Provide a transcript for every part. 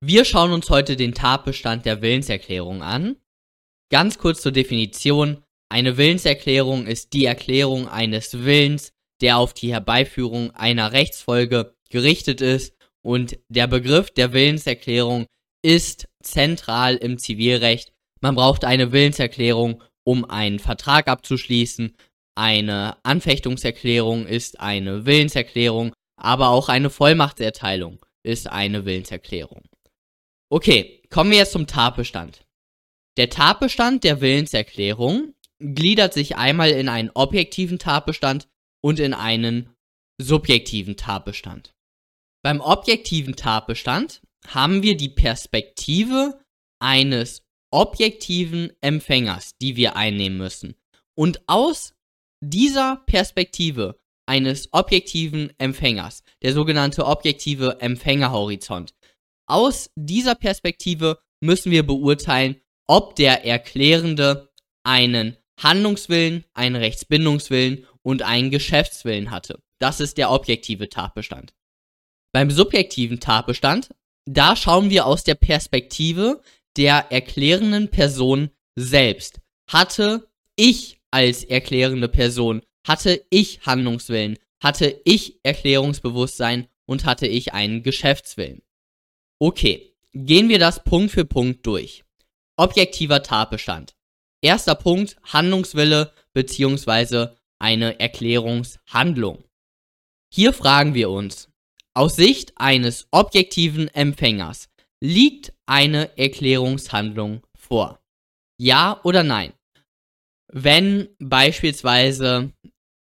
Wir schauen uns heute den Tatbestand der Willenserklärung an. Ganz kurz zur Definition. Eine Willenserklärung ist die Erklärung eines Willens, der auf die Herbeiführung einer Rechtsfolge gerichtet ist und der Begriff der Willenserklärung ist zentral im Zivilrecht. Man braucht eine Willenserklärung, um einen Vertrag abzuschließen. Eine Anfechtungserklärung ist eine Willenserklärung, aber auch eine Vollmachtserteilung ist eine Willenserklärung. Okay, kommen wir jetzt zum Tatbestand. Der Tatbestand der Willenserklärung gliedert sich einmal in einen objektiven Tatbestand und in einen subjektiven Tatbestand. Beim objektiven Tatbestand haben wir die Perspektive eines objektiven Empfängers, die wir einnehmen müssen. Und aus dieser Perspektive eines objektiven Empfängers, der sogenannte objektive Empfängerhorizont, aus dieser Perspektive müssen wir beurteilen, ob der Erklärende einen Handlungswillen, einen Rechtsbindungswillen und einen Geschäftswillen hatte. Das ist der objektive Tatbestand. Beim subjektiven Tatbestand, da schauen wir aus der Perspektive der erklärenden Person selbst. Hatte ich als erklärende Person, hatte ich Handlungswillen, hatte ich Erklärungsbewusstsein und hatte ich einen Geschäftswillen. Okay, gehen wir das Punkt für Punkt durch. Objektiver Tatbestand. Erster Punkt, Handlungswille bzw. eine Erklärungshandlung. Hier fragen wir uns, aus Sicht eines objektiven Empfängers liegt eine Erklärungshandlung vor? Ja oder nein? Wenn beispielsweise,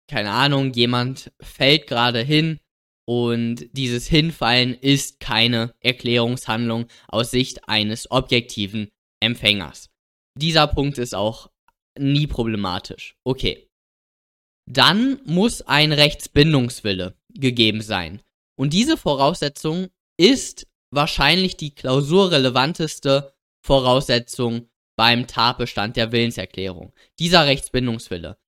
keine Ahnung, jemand fällt gerade hin und dieses Hinfallen ist keine Erklärungshandlung aus Sicht eines objektiven Empfängers. Dieser Punkt ist auch nie problematisch. Okay. Dann muss ein Rechtsbindungswille gegeben sein. Und diese Voraussetzung ist wahrscheinlich die klausurrelevanteste Voraussetzung beim Tatbestand der Willenserklärung. Dieser Rechtsbindungswille.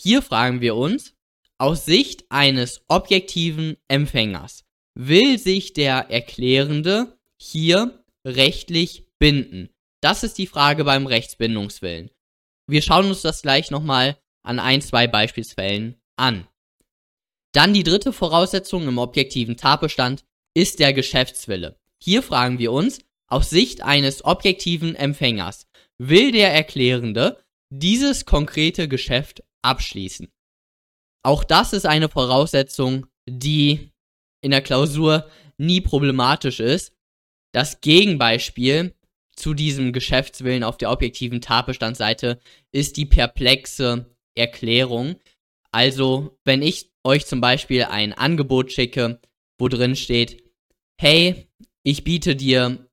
Hier fragen wir uns, aus Sicht eines objektiven Empfängers will sich der Erklärende hier rechtlich binden? Das ist die Frage beim Rechtsbindungswillen. Wir schauen uns das gleich nochmal an ein, zwei Beispielsfällen an. Dann die dritte Voraussetzung im objektiven Tatbestand ist der Geschäftswille. Hier fragen wir uns, aus Sicht eines objektiven Empfängers, will der Erklärende dieses konkrete Geschäft abschließen? Auch das ist eine Voraussetzung, die in der Klausur nie problematisch ist. Das Gegenbeispiel zu diesem Geschäftswillen auf der objektiven Tatbestandsseite ist die perplexe Erklärung. Also, wenn ich euch zum Beispiel ein Angebot schicke, wo drin steht, hey, ich biete dir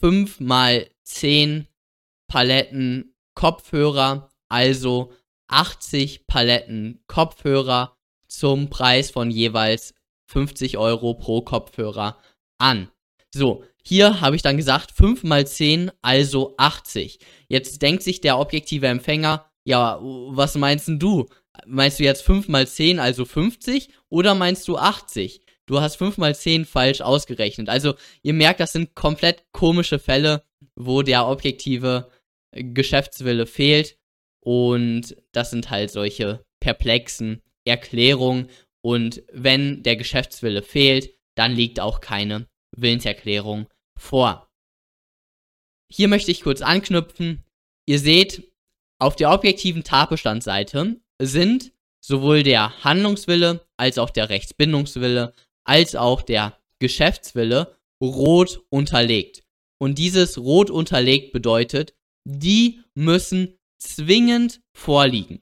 5 mal 10 Paletten Kopfhörer, also 80 Paletten Kopfhörer zum Preis von jeweils 50 Euro pro Kopfhörer an. So, hier habe ich dann gesagt 5 mal 10, also 80. Jetzt denkt sich der objektive Empfänger, ja, was meinst du? Meinst du jetzt 5 mal 10, also 50? Oder meinst du 80? Du hast 5 mal 10 falsch ausgerechnet. Also, ihr merkt, das sind komplett komische Fälle, wo der objektive Geschäftswille fehlt. Und das sind halt solche perplexen Erklärungen. Und wenn der Geschäftswille fehlt, dann liegt auch keine Willenserklärung vor. Hier möchte ich kurz anknüpfen. Ihr seht, auf der objektiven Tatbestandsseite sind sowohl der Handlungswille als auch der Rechtsbindungswille als auch der Geschäftswille rot unterlegt. Und dieses rot unterlegt bedeutet, die müssen zwingend vorliegen.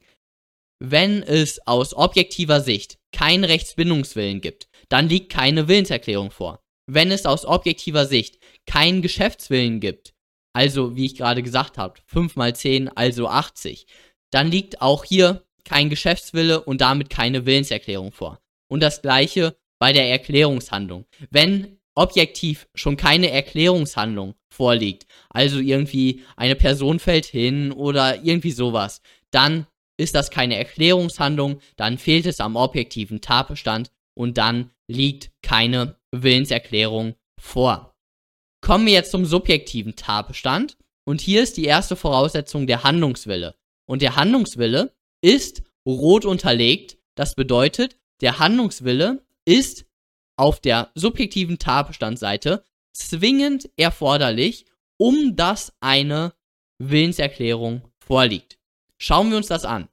Wenn es aus objektiver Sicht keinen Rechtsbindungswillen gibt, dann liegt keine Willenserklärung vor. Wenn es aus objektiver Sicht keinen Geschäftswillen gibt, also wie ich gerade gesagt habe, 5 mal 10, also 80, dann liegt auch hier kein Geschäftswille und damit keine Willenserklärung vor. Und das gleiche bei der Erklärungshandlung. Wenn objektiv schon keine Erklärungshandlung vorliegt, also irgendwie eine Person fällt hin oder irgendwie sowas, dann ist das keine Erklärungshandlung, dann fehlt es am objektiven Tatbestand und dann liegt keine Willenserklärung vor. Kommen wir jetzt zum subjektiven Tatbestand. Und hier ist die erste Voraussetzung der Handlungswille. Und der Handlungswille ist rot unterlegt. Das bedeutet, der Handlungswille ist auf der subjektiven Tatbestandseite zwingend erforderlich, um dass eine Willenserklärung vorliegt. Schauen wir uns das an.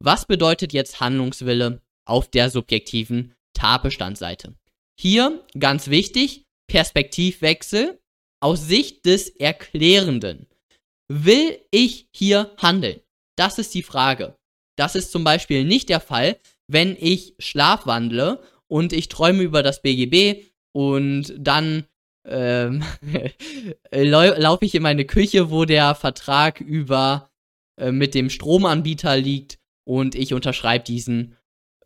Was bedeutet jetzt Handlungswille auf der subjektiven Tatbestandseite? Hier ganz wichtig, Perspektivwechsel aus Sicht des Erklärenden. Will ich hier handeln? Das ist die Frage. Das ist zum Beispiel nicht der Fall, wenn ich schlafwandle und ich träume über das BGB und dann ähm, laufe ich in meine Küche, wo der Vertrag über äh, mit dem Stromanbieter liegt und ich unterschreibe diesen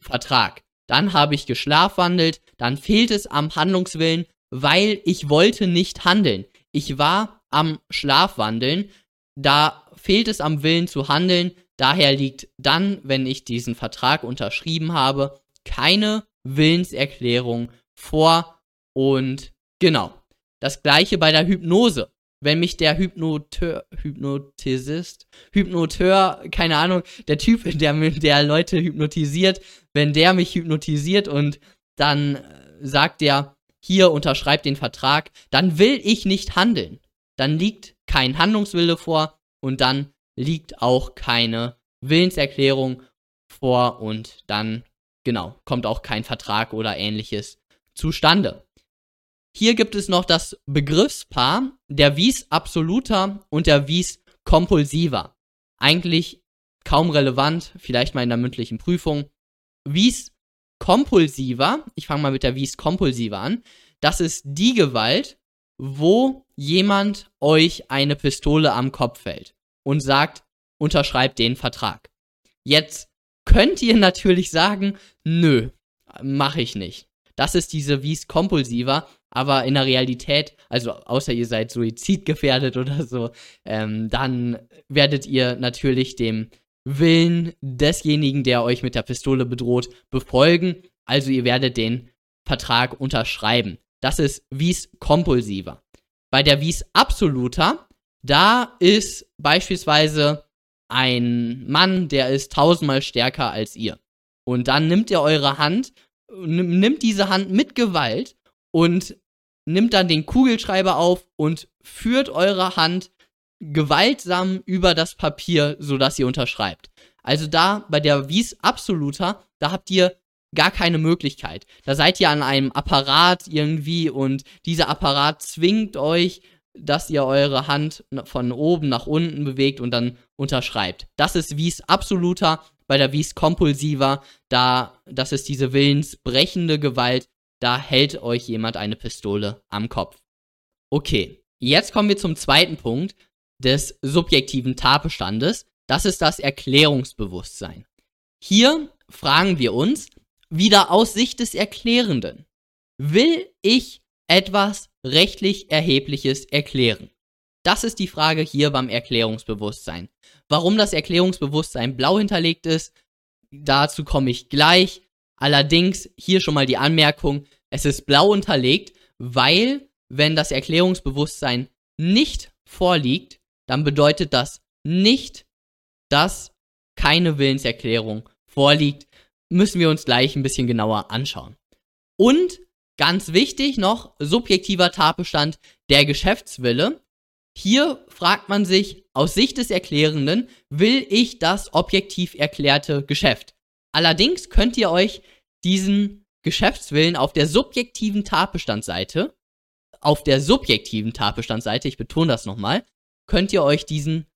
Vertrag. Dann habe ich geschlafwandelt, dann fehlt es am Handlungswillen, weil ich wollte nicht handeln. Ich war am Schlafwandeln, da fehlt es am Willen zu handeln, daher liegt dann, wenn ich diesen Vertrag unterschrieben habe, keine Willenserklärung vor und genau. Das gleiche bei der Hypnose. Wenn mich der Hypnoteur, Hypnotisist, Hypnoteur, keine Ahnung, der Typ, der, der Leute hypnotisiert, wenn der mich hypnotisiert und dann sagt der, hier unterschreibt den Vertrag, dann will ich nicht handeln. Dann liegt kein Handlungswille vor und dann liegt auch keine Willenserklärung vor und dann, genau, kommt auch kein Vertrag oder ähnliches zustande. Hier gibt es noch das Begriffspaar der Vis absoluter und der Vis compulsiva. Eigentlich kaum relevant, vielleicht mal in der mündlichen Prüfung. Vis compulsiva, ich fange mal mit der Vis compulsiva an, das ist die Gewalt, wo jemand euch eine Pistole am Kopf hält und sagt, unterschreibt den Vertrag. Jetzt könnt ihr natürlich sagen, nö, mache ich nicht. Das ist diese Vis compulsiva, aber in der Realität, also außer ihr seid suizidgefährdet oder so, ähm, dann werdet ihr natürlich dem Willen desjenigen, der euch mit der Pistole bedroht, befolgen. Also ihr werdet den Vertrag unterschreiben. Das ist Wies kompulsiver. Bei der Wies absoluter, da ist beispielsweise ein Mann, der ist tausendmal stärker als ihr. Und dann nimmt er eure Hand, nimmt diese Hand mit Gewalt und nimmt dann den Kugelschreiber auf und führt eure Hand gewaltsam über das Papier, sodass ihr unterschreibt. Also da bei der Wies Absoluta, da habt ihr gar keine Möglichkeit. Da seid ihr an einem Apparat irgendwie und dieser Apparat zwingt euch, dass ihr eure Hand von oben nach unten bewegt und dann unterschreibt. Das ist Wies Absoluta. Bei der Wies Kompulsiva, da, das ist diese willensbrechende Gewalt, da hält euch jemand eine Pistole am Kopf. Okay, jetzt kommen wir zum zweiten Punkt des subjektiven Tatbestandes. Das ist das Erklärungsbewusstsein. Hier fragen wir uns, wieder aus Sicht des Erklärenden, will ich etwas rechtlich Erhebliches erklären? Das ist die Frage hier beim Erklärungsbewusstsein. Warum das Erklärungsbewusstsein blau hinterlegt ist, dazu komme ich gleich. Allerdings hier schon mal die Anmerkung, es ist blau unterlegt, weil wenn das Erklärungsbewusstsein nicht vorliegt, dann bedeutet das nicht, dass keine Willenserklärung vorliegt. Müssen wir uns gleich ein bisschen genauer anschauen. Und ganz wichtig noch, subjektiver Tatbestand der Geschäftswille. Hier fragt man sich aus Sicht des Erklärenden, will ich das objektiv erklärte Geschäft? Allerdings könnt ihr euch diesen Geschäftswillen auf der subjektiven Tatbestandsseite, auf der subjektiven Tatbestandsseite, ich betone das nochmal, könnt ihr euch diesen,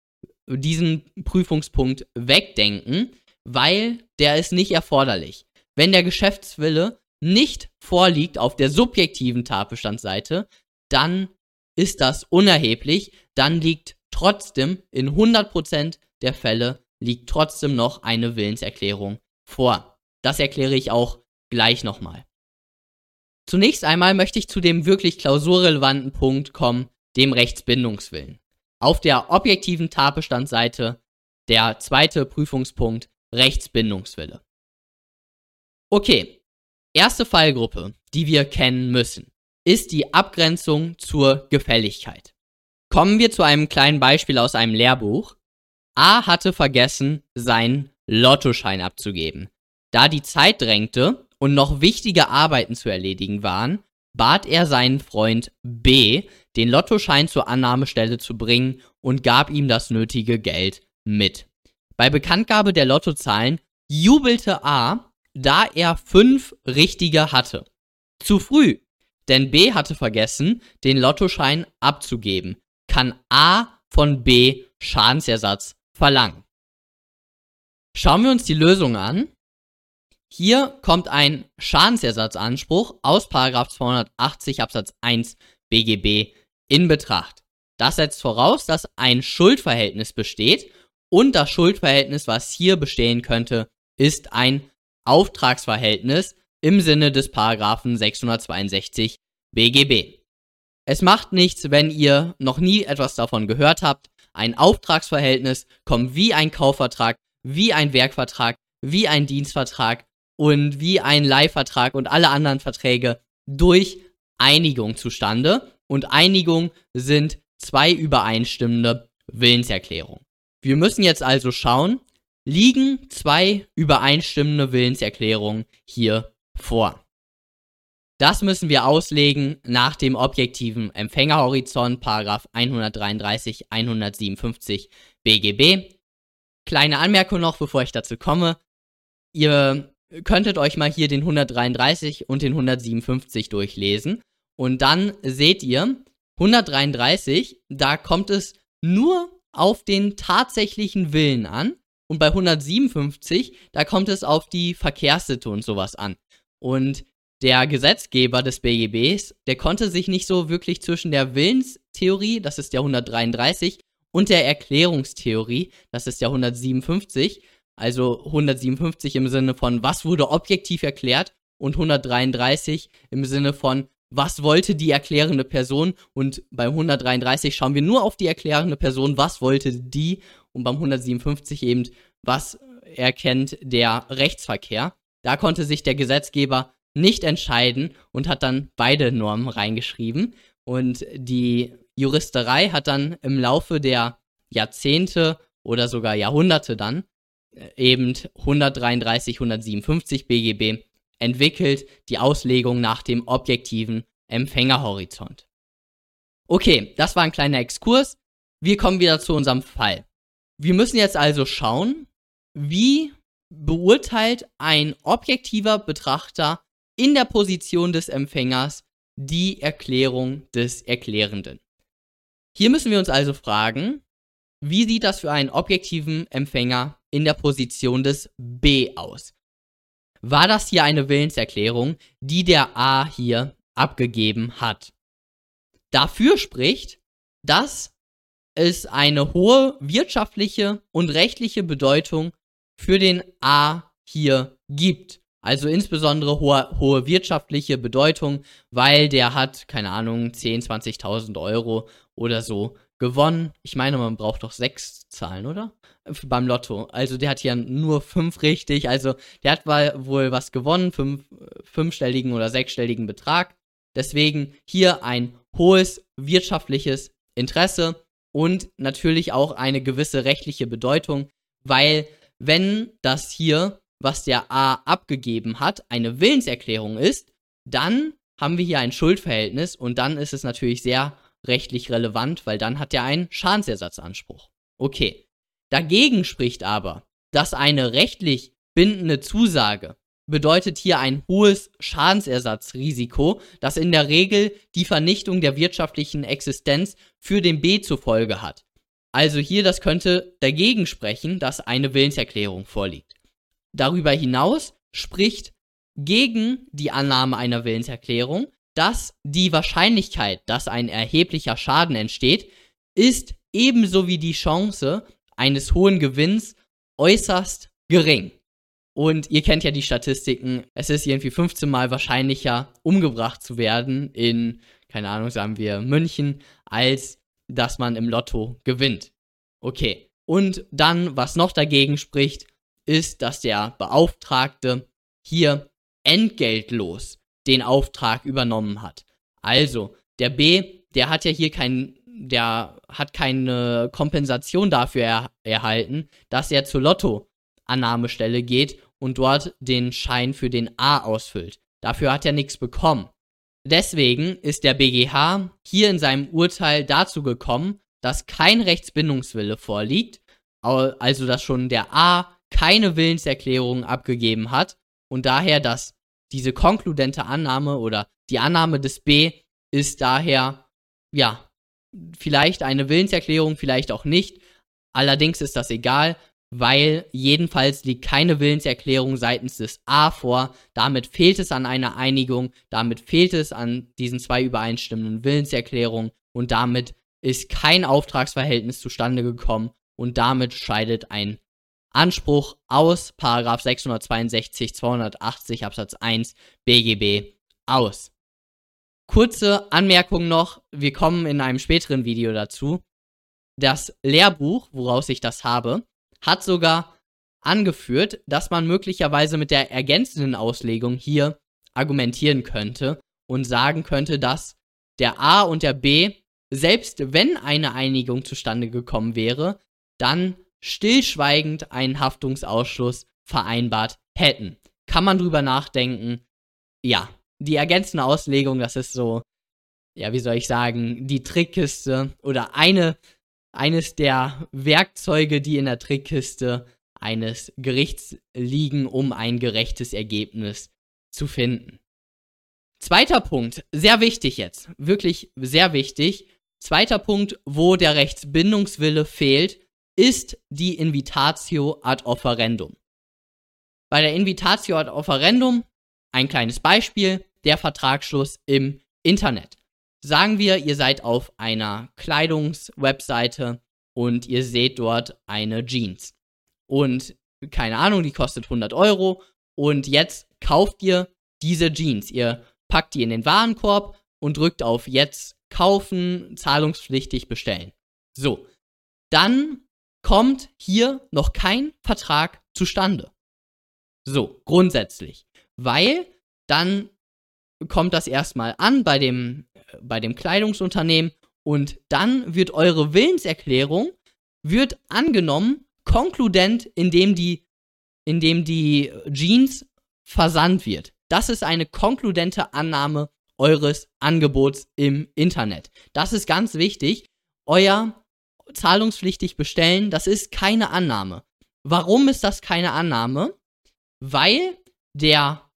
diesen Prüfungspunkt wegdenken, weil der ist nicht erforderlich. Wenn der Geschäftswille nicht vorliegt auf der subjektiven Tatbestandsseite, dann ist das unerheblich, dann liegt trotzdem in 100% der Fälle liegt trotzdem noch eine Willenserklärung vor. Das erkläre ich auch gleich nochmal. Zunächst einmal möchte ich zu dem wirklich klausurrelevanten Punkt kommen, dem Rechtsbindungswillen. Auf der objektiven Tatbestandsseite der zweite Prüfungspunkt Rechtsbindungswille. Okay, erste Fallgruppe, die wir kennen müssen. ist die Abgrenzung zur Gefälligkeit. Kommen wir zu einem kleinen Beispiel aus einem Lehrbuch. A hatte vergessen, seinen Lottoschein abzugeben. Da die Zeit drängte und noch wichtige Arbeiten zu erledigen waren, bat er seinen Freund B, den Lottoschein zur Annahmestelle zu bringen und gab ihm das nötige Geld mit. Bei Bekanntgabe der Lottozahlen jubelte A, da er fünf richtige hatte. Zu früh, denn B hatte vergessen, den Lottoschein abzugeben. Kann A von B Schadensersatz verlangen. Schauen wir uns die Lösung an. Hier kommt ein Schadensersatzanspruch aus 280 Absatz 1 BGB in Betracht. Das setzt voraus, dass ein Schuldverhältnis besteht und das Schuldverhältnis, was hier bestehen könnte, ist ein Auftragsverhältnis im Sinne des Paragraphen 662 BGB. Es macht nichts, wenn ihr noch nie etwas davon gehört habt. Ein Auftragsverhältnis kommt wie ein Kaufvertrag, wie ein Werkvertrag, wie ein Dienstvertrag und wie ein Leihvertrag und alle anderen Verträge durch Einigung zustande. Und Einigung sind zwei übereinstimmende Willenserklärungen. Wir müssen jetzt also schauen, liegen zwei übereinstimmende Willenserklärungen hier vor. Das müssen wir auslegen nach dem objektiven Empfängerhorizont, Paragraph 133, 157 BGB. Kleine Anmerkung noch, bevor ich dazu komme. Ihr könntet euch mal hier den 133 und den 157 durchlesen. Und dann seht ihr, 133, da kommt es nur auf den tatsächlichen Willen an. Und bei 157, da kommt es auf die Verkehrssitte und sowas an. Und der Gesetzgeber des BGBs, der konnte sich nicht so wirklich zwischen der Willenstheorie, das ist der 133, und der Erklärungstheorie, das ist der 157, also 157 im Sinne von, was wurde objektiv erklärt und 133 im Sinne von, was wollte die erklärende Person und beim 133 schauen wir nur auf die erklärende Person, was wollte die und beim 157 eben, was erkennt der Rechtsverkehr. Da konnte sich der Gesetzgeber nicht entscheiden und hat dann beide Normen reingeschrieben und die Juristerei hat dann im Laufe der Jahrzehnte oder sogar Jahrhunderte dann eben 133, 157 BGB entwickelt die Auslegung nach dem objektiven Empfängerhorizont. Okay, das war ein kleiner Exkurs. Wir kommen wieder zu unserem Fall. Wir müssen jetzt also schauen, wie beurteilt ein objektiver Betrachter in der Position des Empfängers die Erklärung des Erklärenden. Hier müssen wir uns also fragen, wie sieht das für einen objektiven Empfänger in der Position des B aus. War das hier eine Willenserklärung, die der A hier abgegeben hat? Dafür spricht, dass es eine hohe wirtschaftliche und rechtliche Bedeutung für den A hier gibt. Also insbesondere hohe, hohe wirtschaftliche Bedeutung, weil der hat, keine Ahnung, 10, 20.000 Euro oder so gewonnen. Ich meine, man braucht doch sechs Zahlen, oder? Beim Lotto. Also der hat hier nur fünf richtig. Also der hat wohl was gewonnen, fünf, fünfstelligen oder sechsstelligen Betrag. Deswegen hier ein hohes wirtschaftliches Interesse und natürlich auch eine gewisse rechtliche Bedeutung, weil wenn das hier, was der A abgegeben hat, eine Willenserklärung ist, dann haben wir hier ein Schuldverhältnis und dann ist es natürlich sehr rechtlich relevant, weil dann hat er einen Schadensersatzanspruch. Okay. Dagegen spricht aber, dass eine rechtlich bindende Zusage bedeutet hier ein hohes Schadensersatzrisiko, das in der Regel die Vernichtung der wirtschaftlichen Existenz für den B zur Folge hat. Also hier, das könnte dagegen sprechen, dass eine Willenserklärung vorliegt. Darüber hinaus spricht gegen die Annahme einer Willenserklärung, dass die Wahrscheinlichkeit, dass ein erheblicher Schaden entsteht, ist ebenso wie die Chance eines hohen Gewinns äußerst gering. Und ihr kennt ja die Statistiken, es ist irgendwie 15 mal wahrscheinlicher, umgebracht zu werden in, keine Ahnung, sagen wir München, als dass man im Lotto gewinnt. Okay. Und dann, was noch dagegen spricht, ist, dass der Beauftragte hier entgeltlos den Auftrag übernommen hat. Also, der B, der hat ja hier kein, der hat keine Kompensation dafür er, erhalten, dass er zur Lottoannahmestelle geht und dort den Schein für den A ausfüllt. Dafür hat er nichts bekommen. Deswegen ist der BGH hier in seinem Urteil dazu gekommen, dass kein Rechtsbindungswille vorliegt, also dass schon der A keine Willenserklärung abgegeben hat und daher, dass diese konkludente Annahme oder die Annahme des B ist daher, ja, vielleicht eine Willenserklärung, vielleicht auch nicht. Allerdings ist das egal, weil jedenfalls liegt keine Willenserklärung seitens des A vor. Damit fehlt es an einer Einigung, damit fehlt es an diesen zwei übereinstimmenden Willenserklärungen und damit ist kein Auftragsverhältnis zustande gekommen und damit scheidet ein Anspruch aus 662 280 Absatz 1 BGB aus. Kurze Anmerkung noch, wir kommen in einem späteren Video dazu. Das Lehrbuch, woraus ich das habe, hat sogar angeführt, dass man möglicherweise mit der ergänzenden Auslegung hier argumentieren könnte und sagen könnte, dass der A und der B, selbst wenn eine Einigung zustande gekommen wäre, dann stillschweigend einen Haftungsausschluss vereinbart hätten. Kann man drüber nachdenken? Ja, die ergänzende Auslegung, das ist so, ja, wie soll ich sagen, die Trickkiste oder eine eines der Werkzeuge, die in der Trickkiste eines Gerichts liegen, um ein gerechtes Ergebnis zu finden. Zweiter Punkt, sehr wichtig jetzt, wirklich sehr wichtig. Zweiter Punkt, wo der Rechtsbindungswille fehlt, ist die Invitatio ad offerendum. Bei der Invitatio ad offerendum, ein kleines Beispiel, der Vertragsschluss im Internet. Sagen wir, ihr seid auf einer Kleidungswebseite und ihr seht dort eine Jeans. Und keine Ahnung, die kostet 100 Euro. Und jetzt kauft ihr diese Jeans. Ihr packt die in den Warenkorb und drückt auf Jetzt kaufen, zahlungspflichtig bestellen. So, dann kommt hier noch kein Vertrag zustande. So, grundsätzlich. Weil dann kommt das erstmal an bei dem bei dem Kleidungsunternehmen und dann wird eure Willenserklärung wird angenommen, konkludent, indem die, indem die Jeans versandt wird. Das ist eine konkludente Annahme eures Angebots im Internet. Das ist ganz wichtig. Euer zahlungspflichtig bestellen, das ist keine Annahme. Warum ist das keine Annahme? Weil der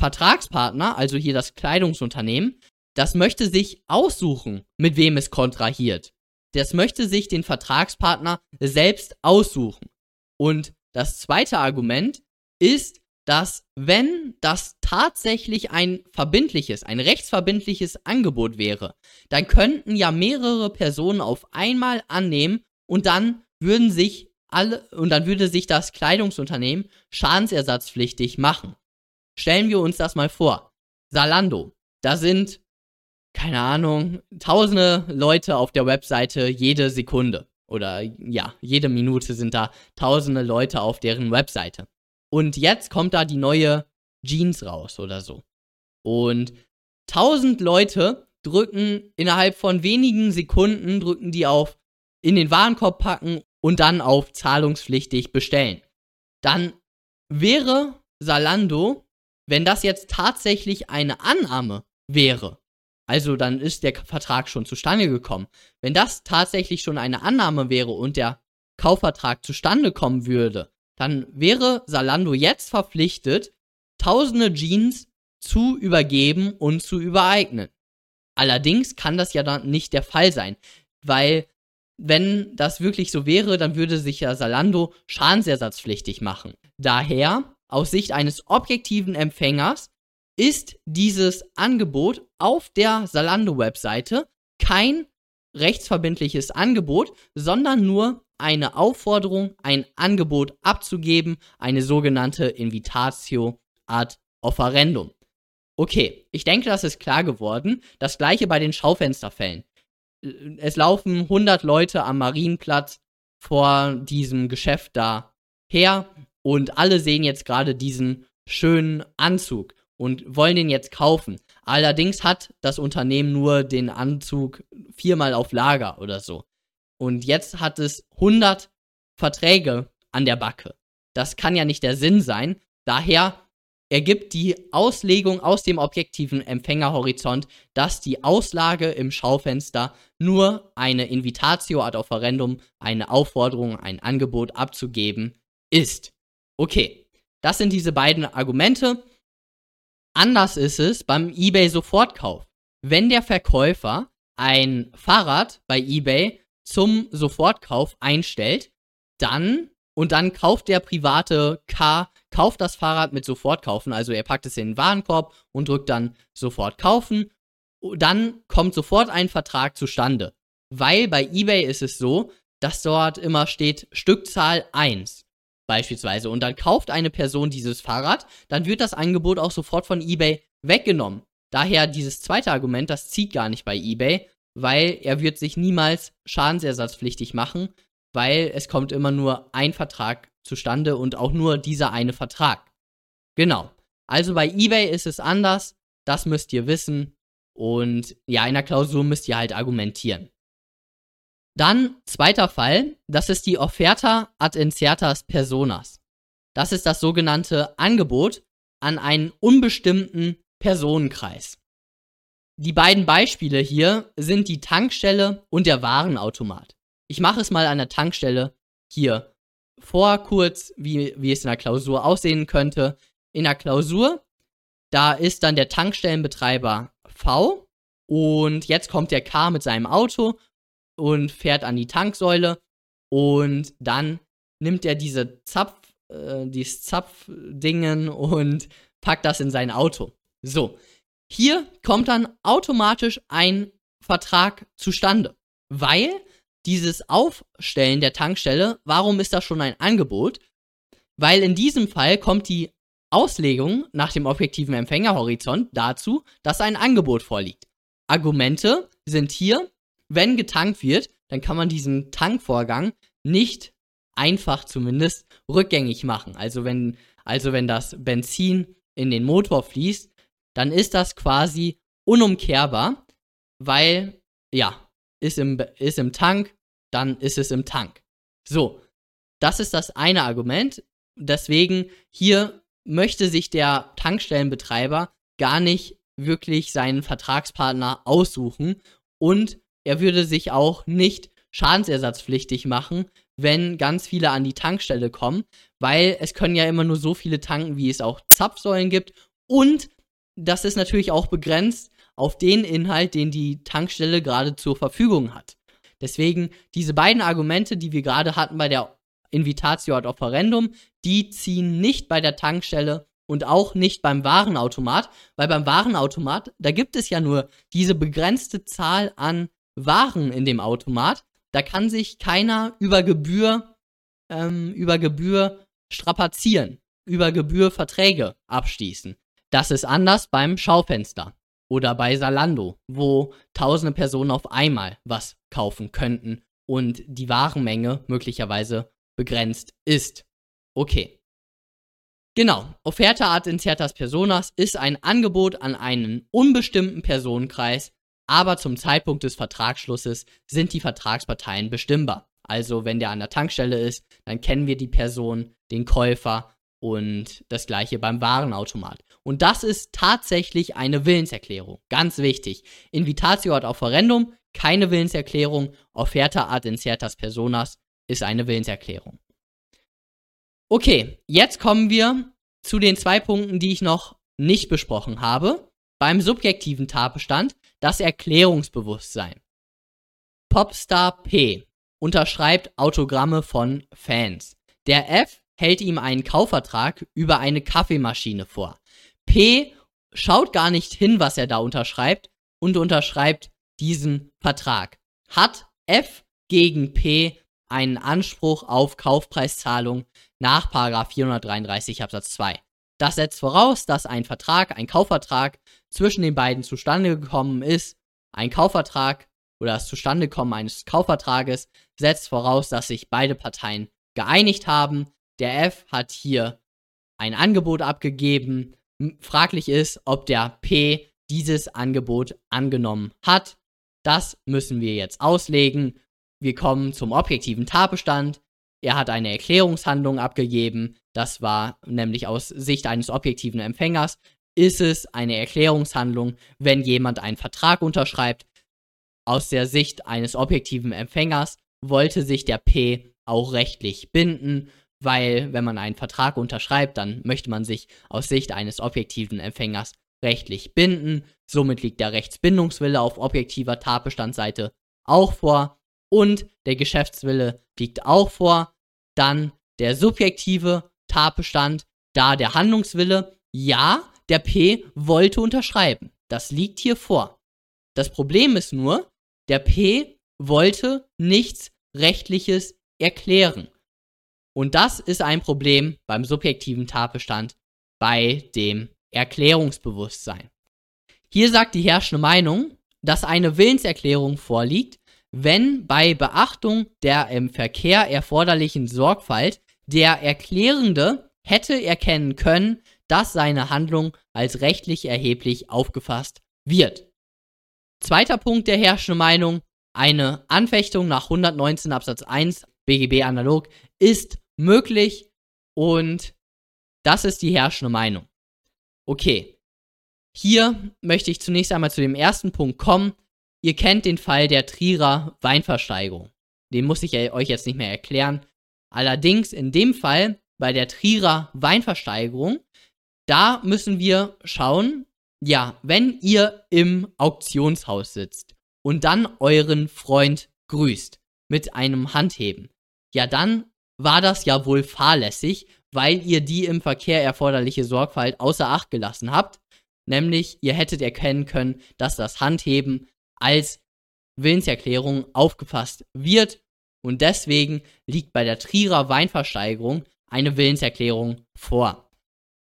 Vertragspartner, also hier das Kleidungsunternehmen, das möchte sich aussuchen, mit wem es kontrahiert. Das möchte sich den Vertragspartner selbst aussuchen. Und das zweite Argument ist, dass wenn das tatsächlich ein verbindliches, ein rechtsverbindliches Angebot wäre, dann könnten ja mehrere Personen auf einmal annehmen und dann würden sich alle und dann würde sich das Kleidungsunternehmen schadensersatzpflichtig machen. Stellen wir uns das mal vor. Salando, da sind keine Ahnung, tausende Leute auf der Webseite jede Sekunde. Oder ja, jede Minute sind da tausende Leute auf deren Webseite. Und jetzt kommt da die neue Jeans raus oder so. Und tausend Leute drücken innerhalb von wenigen Sekunden, drücken die auf in den Warenkorb packen und dann auf zahlungspflichtig bestellen. Dann wäre Salando, wenn das jetzt tatsächlich eine Annahme wäre, also dann ist der Vertrag schon zustande gekommen. Wenn das tatsächlich schon eine Annahme wäre und der Kaufvertrag zustande kommen würde, dann wäre Salando jetzt verpflichtet, tausende Jeans zu übergeben und zu übereignen. Allerdings kann das ja dann nicht der Fall sein, weil wenn das wirklich so wäre, dann würde sich ja Salando schadensersatzpflichtig machen. Daher, aus Sicht eines objektiven Empfängers, ist dieses Angebot auf der Salando-Webseite kein rechtsverbindliches Angebot, sondern nur eine Aufforderung, ein Angebot abzugeben, eine sogenannte Invitatio ad offerendum. Okay, ich denke, das ist klar geworden. Das gleiche bei den Schaufensterfällen. Es laufen 100 Leute am Marienplatz vor diesem Geschäft da her und alle sehen jetzt gerade diesen schönen Anzug und wollen den jetzt kaufen. Allerdings hat das Unternehmen nur den Anzug viermal auf Lager oder so. Und jetzt hat es 100 Verträge an der Backe. Das kann ja nicht der Sinn sein. Daher ergibt die Auslegung aus dem objektiven Empfängerhorizont, dass die Auslage im Schaufenster nur eine Invitatio ad offerendum, eine Aufforderung, ein Angebot abzugeben ist. Okay, das sind diese beiden Argumente. Anders ist es beim eBay Sofortkauf. Wenn der Verkäufer ein Fahrrad bei eBay zum Sofortkauf einstellt, dann und dann kauft der private K, kauft das Fahrrad mit Sofortkaufen, also er packt es in den Warenkorb und drückt dann sofort kaufen. Dann kommt sofort ein Vertrag zustande. Weil bei eBay ist es so, dass dort immer steht Stückzahl 1 beispielsweise und dann kauft eine Person dieses Fahrrad, dann wird das Angebot auch sofort von eBay weggenommen. Daher dieses zweite Argument, das zieht gar nicht bei eBay, weil er wird sich niemals schadensersatzpflichtig machen, weil es kommt immer nur ein Vertrag zustande und auch nur dieser eine Vertrag. Genau. Also bei eBay ist es anders, das müsst ihr wissen und ja, in der Klausur müsst ihr halt argumentieren. Dann zweiter Fall, das ist die Offerta ad incertas personas. Das ist das sogenannte Angebot an einen unbestimmten Personenkreis. Die beiden Beispiele hier sind die Tankstelle und der Warenautomat. Ich mache es mal an der Tankstelle hier vor kurz, wie, wie es in der Klausur aussehen könnte. In der Klausur, da ist dann der Tankstellenbetreiber V und jetzt kommt der K mit seinem Auto und fährt an die Tanksäule und dann nimmt er diese Zapf, äh, dieses Zapfdingen und packt das in sein Auto. So, hier kommt dann automatisch ein Vertrag zustande, weil dieses Aufstellen der Tankstelle, warum ist das schon ein Angebot? Weil in diesem Fall kommt die Auslegung nach dem objektiven Empfängerhorizont dazu, dass ein Angebot vorliegt. Argumente sind hier, wenn getankt wird, dann kann man diesen Tankvorgang nicht einfach zumindest rückgängig machen. Also wenn, also wenn das Benzin in den Motor fließt, dann ist das quasi unumkehrbar, weil, ja, ist im, ist im Tank, dann ist es im Tank. So, das ist das eine Argument. Deswegen hier möchte sich der Tankstellenbetreiber gar nicht wirklich seinen Vertragspartner aussuchen und er würde sich auch nicht schadensersatzpflichtig machen, wenn ganz viele an die Tankstelle kommen, weil es können ja immer nur so viele tanken, wie es auch Zapfsäulen gibt und das ist natürlich auch begrenzt auf den Inhalt, den die Tankstelle gerade zur Verfügung hat. Deswegen diese beiden Argumente, die wir gerade hatten bei der Invitatio ad offerendum, die ziehen nicht bei der Tankstelle und auch nicht beim Warenautomat, weil beim Warenautomat, da gibt es ja nur diese begrenzte Zahl an Waren in dem Automat. Da kann sich keiner über Gebühr, ähm, über Gebühr strapazieren, über Gebühr Verträge abschließen. Das ist anders beim Schaufenster oder bei Salando, wo tausende Personen auf einmal was kaufen könnten und die Warenmenge möglicherweise begrenzt ist. Okay. Genau, Offerte ad incertas personas ist ein Angebot an einen unbestimmten Personenkreis, aber zum Zeitpunkt des Vertragsschlusses sind die Vertragsparteien bestimmbar. Also wenn der an der Tankstelle ist, dann kennen wir die Person, den Käufer und das gleiche beim Warenautomat. Und das ist tatsächlich eine Willenserklärung. Ganz wichtig. Invitatio ad offerendum, keine Willenserklärung. Offerta ad incertas personas ist eine Willenserklärung. Okay, jetzt kommen wir zu den zwei Punkten, die ich noch nicht besprochen habe. Beim subjektiven Tatbestand das Erklärungsbewusstsein. Popstar P unterschreibt Autogramme von Fans. Der F hält ihm einen Kaufvertrag über eine Kaffeemaschine vor. P schaut gar nicht hin, was er da unterschreibt und unterschreibt diesen Vertrag. Hat F gegen P einen Anspruch auf Kaufpreiszahlung nach 433 Absatz 2. Das setzt voraus, dass ein Vertrag, ein Kaufvertrag zwischen den beiden zustande gekommen ist. Ein Kaufvertrag oder das Zustandekommen eines Kaufvertrages setzt voraus, dass sich beide Parteien geeinigt haben, der F hat hier ein Angebot abgegeben fraglich ist, ob der P dieses Angebot angenommen hat. Das müssen wir jetzt auslegen. Wir kommen zum objektiven Tatbestand. Er hat eine Erklärungshandlung abgegeben. Das war nämlich aus Sicht eines objektiven Empfängers. Ist es eine Erklärungshandlung, wenn jemand einen Vertrag unterschreibt? Aus der Sicht eines objektiven Empfängers wollte sich der P auch rechtlich binden, weil wenn man einen Vertrag unterschreibt, dann möchte man sich aus Sicht eines objektiven Empfängers rechtlich binden. Somit liegt der Rechtsbindungswille auf objektiver Tatbestandsseite auch vor und der Geschäftswille liegt auch vor. Dann der subjektive Tatbestand, da der Handlungswille, ja, der P wollte unterschreiben. Das liegt hier vor. Das Problem ist nur, der P wollte nichts Rechtliches erklären. Und das ist ein Problem beim subjektiven Tatbestand bei dem Erklärungsbewusstsein. Hier sagt die herrschende Meinung, dass eine Willenserklärung vorliegt, wenn bei Beachtung der im Verkehr erforderlichen Sorgfalt der Erklärende hätte erkennen können, dass seine Handlung als rechtlich erheblich aufgefasst wird. Zweiter Punkt der herrschenden Meinung, eine Anfechtung nach 119 Absatz 1 BGB analog ist möglich und das ist die herrschende Meinung. Okay, hier möchte ich zunächst einmal zu dem ersten Punkt kommen. Ihr kennt den Fall der Trierer Weinversteigerung. Den muss ich euch jetzt nicht mehr erklären. Allerdings in dem Fall bei der Trierer Weinversteigerung, da müssen wir schauen, ja, wenn ihr im Auktionshaus sitzt und dann euren Freund grüßt mit einem Handheben, ja, dann war das ja wohl fahrlässig, weil ihr die im Verkehr erforderliche Sorgfalt außer Acht gelassen habt. Nämlich, ihr hättet erkennen können, dass das Handheben als Willenserklärung aufgefasst wird und deswegen liegt bei der Trierer Weinversteigerung eine Willenserklärung vor.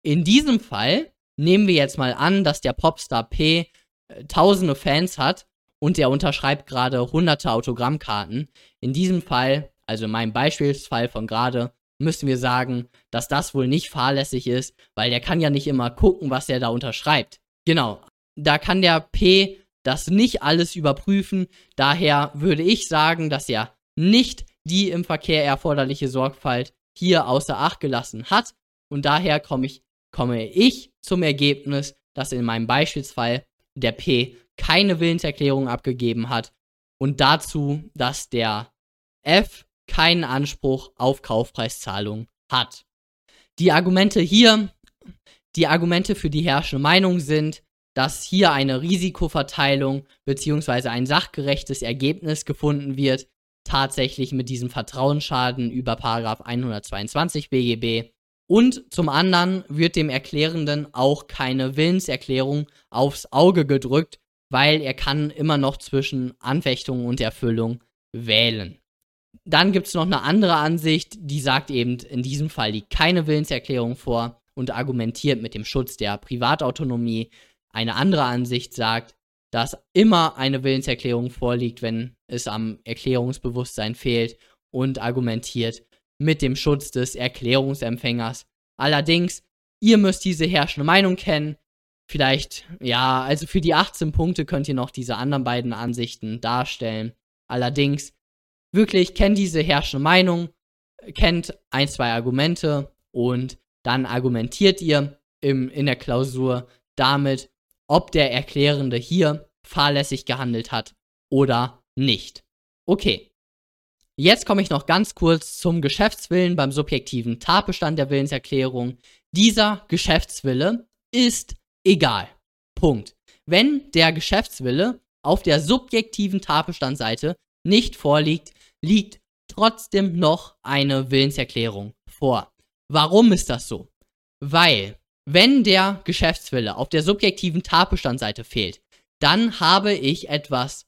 In diesem Fall nehmen wir jetzt mal an, dass der Popstar P äh, tausende Fans hat und er unterschreibt gerade hunderte Autogrammkarten. In diesem Fall, also in meinem Beispielsfall von gerade, müssen wir sagen, dass das wohl nicht fahrlässig ist, weil der kann ja nicht immer gucken, was er da unterschreibt. Genau, da kann der P das nicht alles überprüfen. Daher würde ich sagen, dass er nicht die im Verkehr erforderliche Sorgfalt hier außer Acht gelassen hat. Und daher komme ich, komme ich zum Ergebnis, dass in meinem Beispielsfall der P keine Willenserklärung abgegeben hat und dazu, dass der F keinen Anspruch auf Kaufpreiszahlung hat. Die Argumente hier, die Argumente für die herrschende Meinung sind, dass hier eine Risikoverteilung bzw. ein sachgerechtes Ergebnis gefunden wird, tatsächlich mit diesem Vertrauensschaden über 122 BGB. Und zum anderen wird dem Erklärenden auch keine Willenserklärung aufs Auge gedrückt, weil er kann immer noch zwischen Anfechtung und Erfüllung wählen. Dann gibt es noch eine andere Ansicht, die sagt eben, in diesem Fall liegt keine Willenserklärung vor und argumentiert mit dem Schutz der Privatautonomie. Eine andere Ansicht sagt, dass immer eine Willenserklärung vorliegt, wenn es am Erklärungsbewusstsein fehlt und argumentiert mit dem Schutz des Erklärungsempfängers. Allerdings, ihr müsst diese herrschende Meinung kennen. Vielleicht, ja, also für die 18 Punkte könnt ihr noch diese anderen beiden Ansichten darstellen. Allerdings, wirklich kennt diese herrschende Meinung, kennt ein, zwei Argumente und dann argumentiert ihr im, in der Klausur damit, ob der Erklärende hier fahrlässig gehandelt hat oder nicht. Okay. Jetzt komme ich noch ganz kurz zum Geschäftswillen beim subjektiven Tatbestand der Willenserklärung. Dieser Geschäftswille ist egal. Punkt. Wenn der Geschäftswille auf der subjektiven Tatbestandseite nicht vorliegt, liegt trotzdem noch eine Willenserklärung vor. Warum ist das so? Weil wenn der Geschäftswille auf der subjektiven Tatbestandseite fehlt, dann habe ich etwas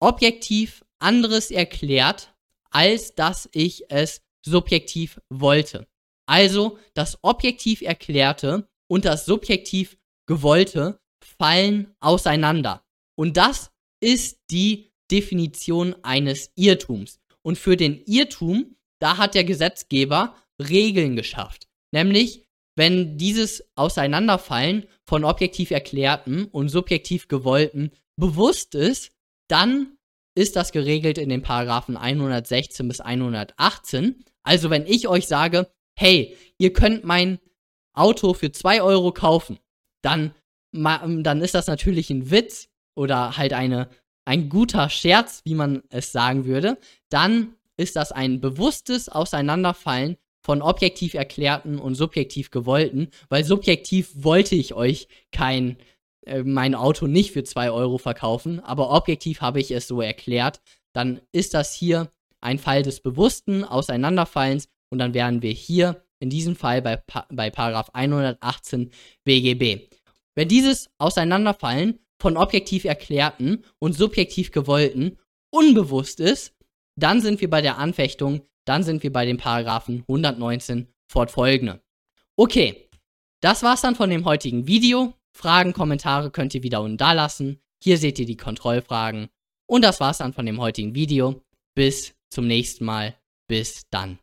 objektiv anderes erklärt, als dass ich es subjektiv wollte. Also das objektiv Erklärte und das subjektiv Gewollte fallen auseinander. Und das ist die Definition eines Irrtums. Und für den Irrtum, da hat der Gesetzgeber Regeln geschafft. Nämlich, Wenn dieses Auseinanderfallen von objektiv erklärten und subjektiv gewollten bewusst ist, dann ist das geregelt in den Paragraphen 116 bis 118. Also wenn ich euch sage, hey, ihr könnt mein Auto für 2 Euro kaufen, dann, dann ist das natürlich ein Witz oder halt eine, ein guter Scherz, wie man es sagen würde. Dann ist das ein bewusstes Auseinanderfallen von objektiv erklärten und subjektiv gewollten, weil subjektiv wollte ich euch kein äh, mein Auto nicht für 2 Euro verkaufen, aber objektiv habe ich es so erklärt, dann ist das hier ein Fall des bewussten Auseinanderfallens und dann wären wir hier in diesem Fall bei, bei Paragraph 118 BGB. Wenn dieses Auseinanderfallen von objektiv erklärten und subjektiv gewollten unbewusst ist, dann sind wir bei der Anfechtung, dann sind wir bei den Paragraphen 119 fortfolgende. Okay, das war's dann von dem heutigen Video. Fragen, Kommentare könnt ihr wieder unten da lassen. Hier seht ihr die Kontrollfragen. Und das war's dann von dem heutigen Video. Bis zum nächsten Mal. Bis dann.